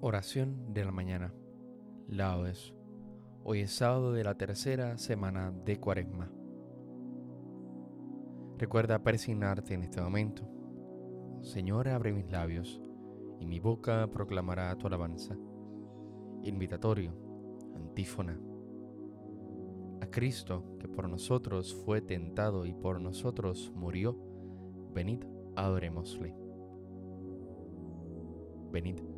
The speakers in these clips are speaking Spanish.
Oración de la mañana. Laudes. Hoy es sábado de la tercera semana de Cuaresma. Recuerda persignarte en este momento. Señor, abre mis labios y mi boca proclamará tu alabanza. Invitatorio, antífona. A Cristo, que por nosotros fue tentado y por nosotros murió, venid, adorémosle. Venid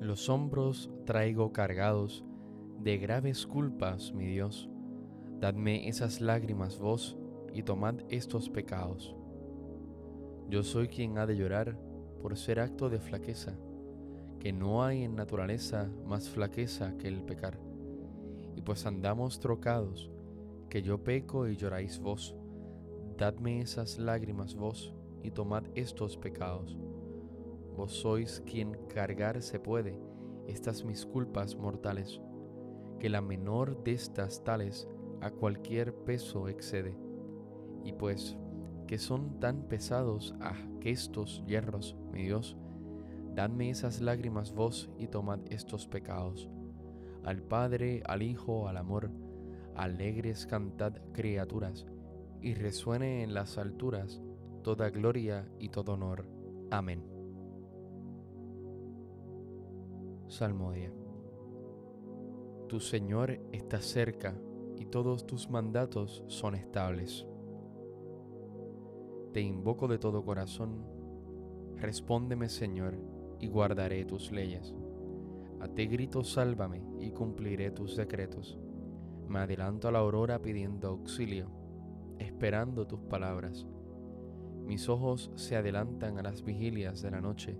Los hombros traigo cargados de graves culpas, mi Dios. Dadme esas lágrimas vos y tomad estos pecados. Yo soy quien ha de llorar por ser acto de flaqueza, que no hay en naturaleza más flaqueza que el pecar. Y pues andamos trocados, que yo peco y lloráis vos, dadme esas lágrimas vos y tomad estos pecados Vos sois quien cargar se puede estas mis culpas mortales, que la menor de estas tales a cualquier peso excede. Y pues que son tan pesados a que estos hierros, mi Dios, dadme esas lágrimas vos y tomad estos pecados. Al Padre, al Hijo, al amor, alegres cantad criaturas, y resuene en las alturas toda gloria y todo honor. Amén. Salmodia. Tu Señor está cerca y todos tus mandatos son estables. Te invoco de todo corazón, respóndeme Señor y guardaré tus leyes. A ti grito sálvame y cumpliré tus decretos. Me adelanto a la aurora pidiendo auxilio, esperando tus palabras. Mis ojos se adelantan a las vigilias de la noche,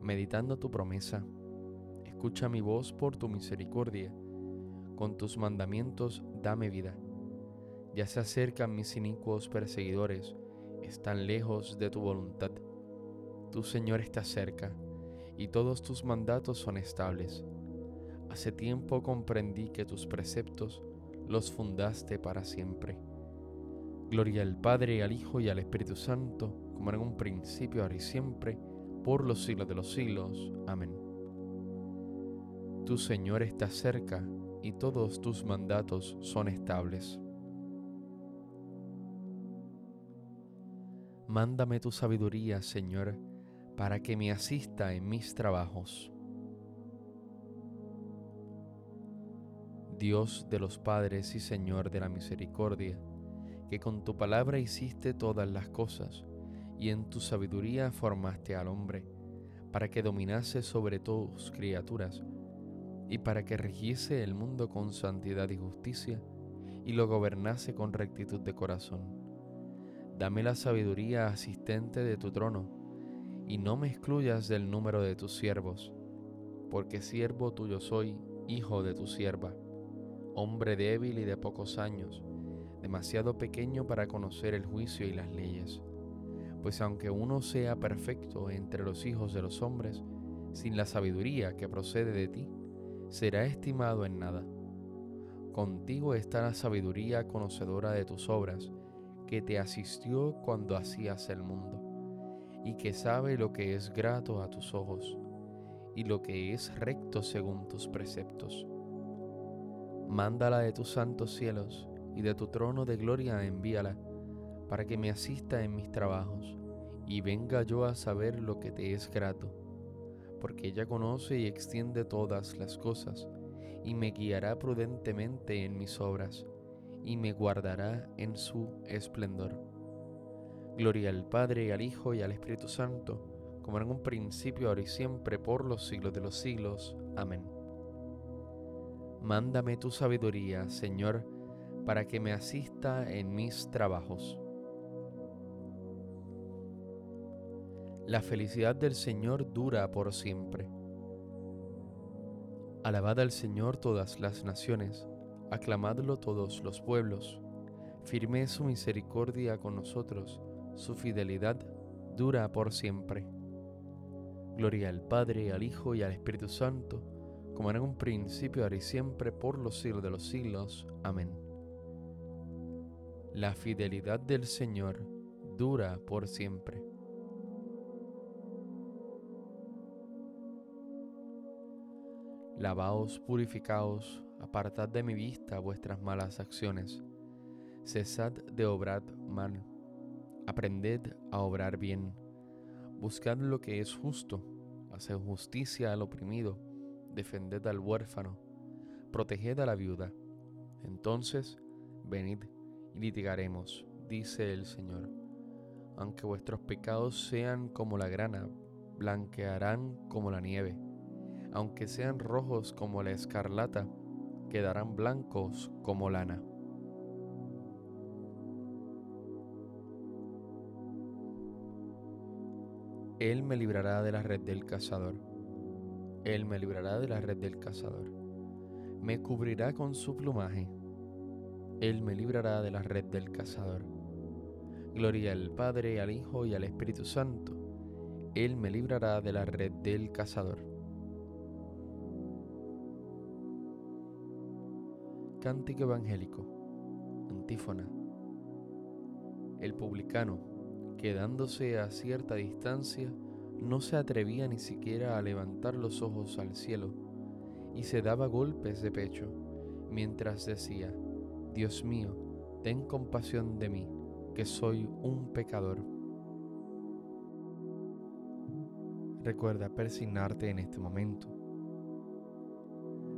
meditando tu promesa Escucha mi voz por tu misericordia. Con tus mandamientos dame vida. Ya se acercan mis inicuos perseguidores, están lejos de tu voluntad. Tu Señor está cerca, y todos tus mandatos son estables. Hace tiempo comprendí que tus preceptos los fundaste para siempre. Gloria al Padre, al Hijo y al Espíritu Santo, como en un principio, ahora y siempre, por los siglos de los siglos. Amén. Tu Señor está cerca y todos tus mandatos son estables. Mándame tu sabiduría, Señor, para que me asista en mis trabajos. Dios de los padres y Señor de la misericordia, que con tu palabra hiciste todas las cosas, y en tu sabiduría formaste al hombre, para que dominase sobre tus criaturas y para que rigiese el mundo con santidad y justicia, y lo gobernase con rectitud de corazón. Dame la sabiduría asistente de tu trono, y no me excluyas del número de tus siervos, porque siervo tuyo soy, hijo de tu sierva, hombre débil y de pocos años, demasiado pequeño para conocer el juicio y las leyes. Pues aunque uno sea perfecto entre los hijos de los hombres, sin la sabiduría que procede de ti, será estimado en nada. Contigo está la sabiduría conocedora de tus obras, que te asistió cuando hacías el mundo, y que sabe lo que es grato a tus ojos, y lo que es recto según tus preceptos. Mándala de tus santos cielos, y de tu trono de gloria envíala, para que me asista en mis trabajos, y venga yo a saber lo que te es grato porque ella conoce y extiende todas las cosas, y me guiará prudentemente en mis obras, y me guardará en su esplendor. Gloria al Padre, al Hijo y al Espíritu Santo, como en un principio, ahora y siempre, por los siglos de los siglos. Amén. Mándame tu sabiduría, Señor, para que me asista en mis trabajos La felicidad del Señor dura por siempre. Alabad al Señor todas las naciones, aclamadlo todos los pueblos. Firme su misericordia con nosotros, su fidelidad dura por siempre. Gloria al Padre, al Hijo y al Espíritu Santo, como en un principio, ahora y siempre, por los siglos de los siglos. Amén. La fidelidad del Señor dura por siempre. Lavaos, purificaos, apartad de mi vista vuestras malas acciones. Cesad de obrar mal, aprended a obrar bien. Buscad lo que es justo, haced justicia al oprimido, defended al huérfano, proteged a la viuda. Entonces, venid y litigaremos, dice el Señor. Aunque vuestros pecados sean como la grana, blanquearán como la nieve aunque sean rojos como la escarlata, quedarán blancos como lana. Él me librará de la red del cazador. Él me librará de la red del cazador. Me cubrirá con su plumaje. Él me librará de la red del cazador. Gloria al Padre, al Hijo y al Espíritu Santo. Él me librará de la red del cazador. Cántico evangélico. Antífona. El publicano, quedándose a cierta distancia, no se atrevía ni siquiera a levantar los ojos al cielo y se daba golpes de pecho mientras decía, Dios mío, ten compasión de mí, que soy un pecador. Recuerda persignarte en este momento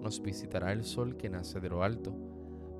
nos visitará el sol que nace de lo alto,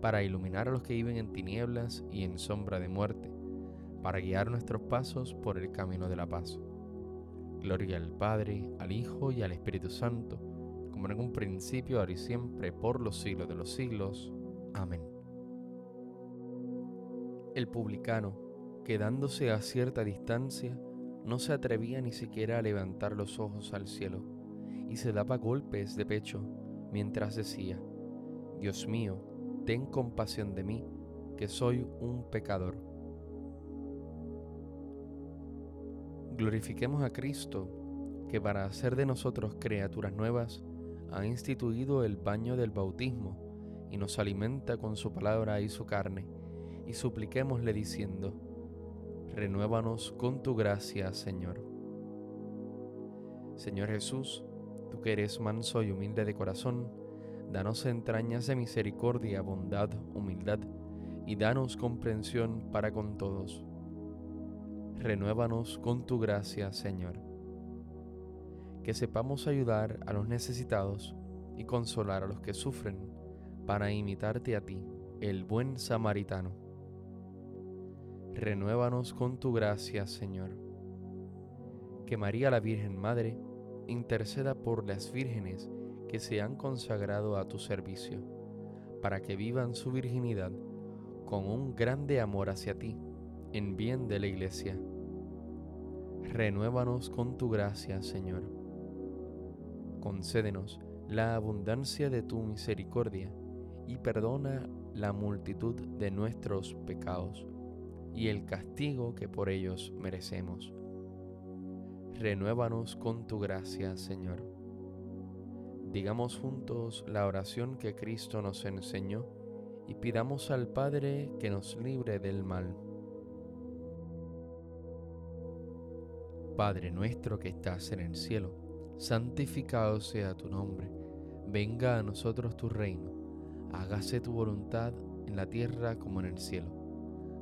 para iluminar a los que viven en tinieblas y en sombra de muerte, para guiar nuestros pasos por el camino de la paz. Gloria al Padre, al Hijo y al Espíritu Santo, como en un principio, ahora y siempre, por los siglos de los siglos. Amén. El publicano, quedándose a cierta distancia, no se atrevía ni siquiera a levantar los ojos al cielo, y se daba golpes de pecho mientras decía, Dios mío, ten compasión de mí, que soy un pecador. Glorifiquemos a Cristo, que para hacer de nosotros criaturas nuevas, ha instituido el baño del bautismo y nos alimenta con su palabra y su carne, y supliquémosle diciendo, renuévanos con tu gracia, Señor. Señor Jesús, tú que eres manso y humilde de corazón, danos entrañas de misericordia, bondad, humildad, y danos comprensión para con todos. Renuévanos con tu gracia, Señor. Que sepamos ayudar a los necesitados y consolar a los que sufren para imitarte a ti, el buen samaritano. Renuévanos con tu gracia, Señor. Que María la Virgen Madre interceda por las vírgenes que se han consagrado a tu servicio, para que vivan su virginidad con un grande amor hacia ti, en bien de la Iglesia. Renuévanos con tu gracia, Señor. Concédenos la abundancia de tu misericordia y perdona la multitud de nuestros pecados y el castigo que por ellos merecemos. Renuévanos con tu gracia, Señor. Digamos juntos la oración que Cristo nos enseñó y pidamos al Padre que nos libre del mal. Padre nuestro que estás en el cielo, santificado sea tu nombre, venga a nosotros tu reino hágase tu voluntad en la tierra como en el cielo.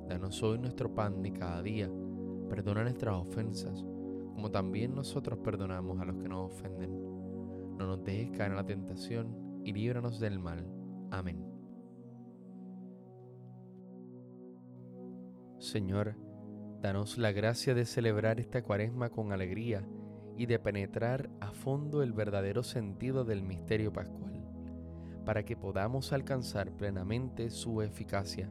Danos hoy nuestro pan de cada día, perdona nuestras ofensas, como también nosotros perdonamos a los que nos ofenden. No nos dejes caer en la tentación y líbranos del mal. Amén. Señor, danos la gracia de celebrar esta cuaresma con alegría y de penetrar a fondo el verdadero sentido del misterio pascual para que podamos alcanzar plenamente su eficacia.